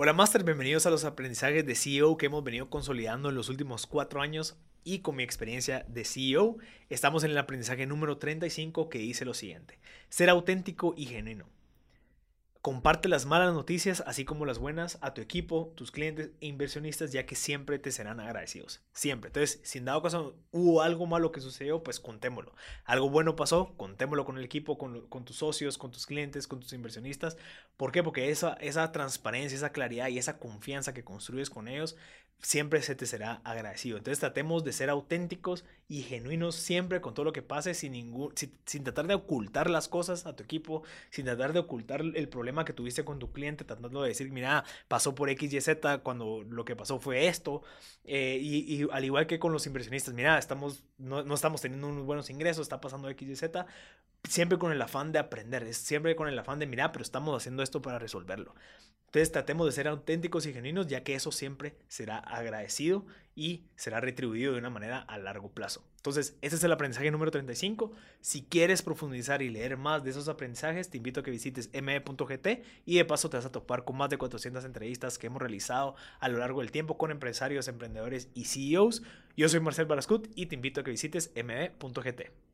Hola Master, bienvenidos a los aprendizajes de CEO que hemos venido consolidando en los últimos cuatro años y con mi experiencia de CEO. Estamos en el aprendizaje número 35 que dice lo siguiente, ser auténtico y genuino. Comparte las malas noticias, así como las buenas, a tu equipo, tus clientes e inversionistas, ya que siempre te serán agradecidos. Siempre. Entonces, si en dado caso hubo algo malo que sucedió, pues contémoslo. Algo bueno pasó, contémoslo con el equipo, con, con tus socios, con tus clientes, con tus inversionistas. ¿Por qué? Porque esa, esa transparencia, esa claridad y esa confianza que construyes con ellos siempre se te será agradecido. Entonces tratemos de ser auténticos y genuinos siempre con todo lo que pase, sin, ningún, sin, tratar de ocultar las cosas a tu equipo, sin tratar de ocultar el que tuviste con tu cliente, tratando de decir, mira, pasó por X, Y, Z cuando lo que pasó fue esto. Eh, y, y, al igual que con los inversionistas, mira, estamos, no, no estamos teniendo unos buenos ingresos, está pasando X, Y, Z, siempre con el afán de aprender, siempre con el afán de, mira, pero estamos haciendo esto para resolverlo. Entonces tratemos de ser auténticos y genuinos, ya que eso siempre será agradecido y será retribuido de una manera a largo plazo. Entonces, ese es el aprendizaje número 35. Si quieres profundizar y leer más de esos aprendizajes, te invito a que visites me.gt y de paso te vas a topar con más de 400 entrevistas que hemos realizado a lo largo del tiempo con empresarios, emprendedores y CEOs. Yo soy Marcel Barascut y te invito a que visites me.gt.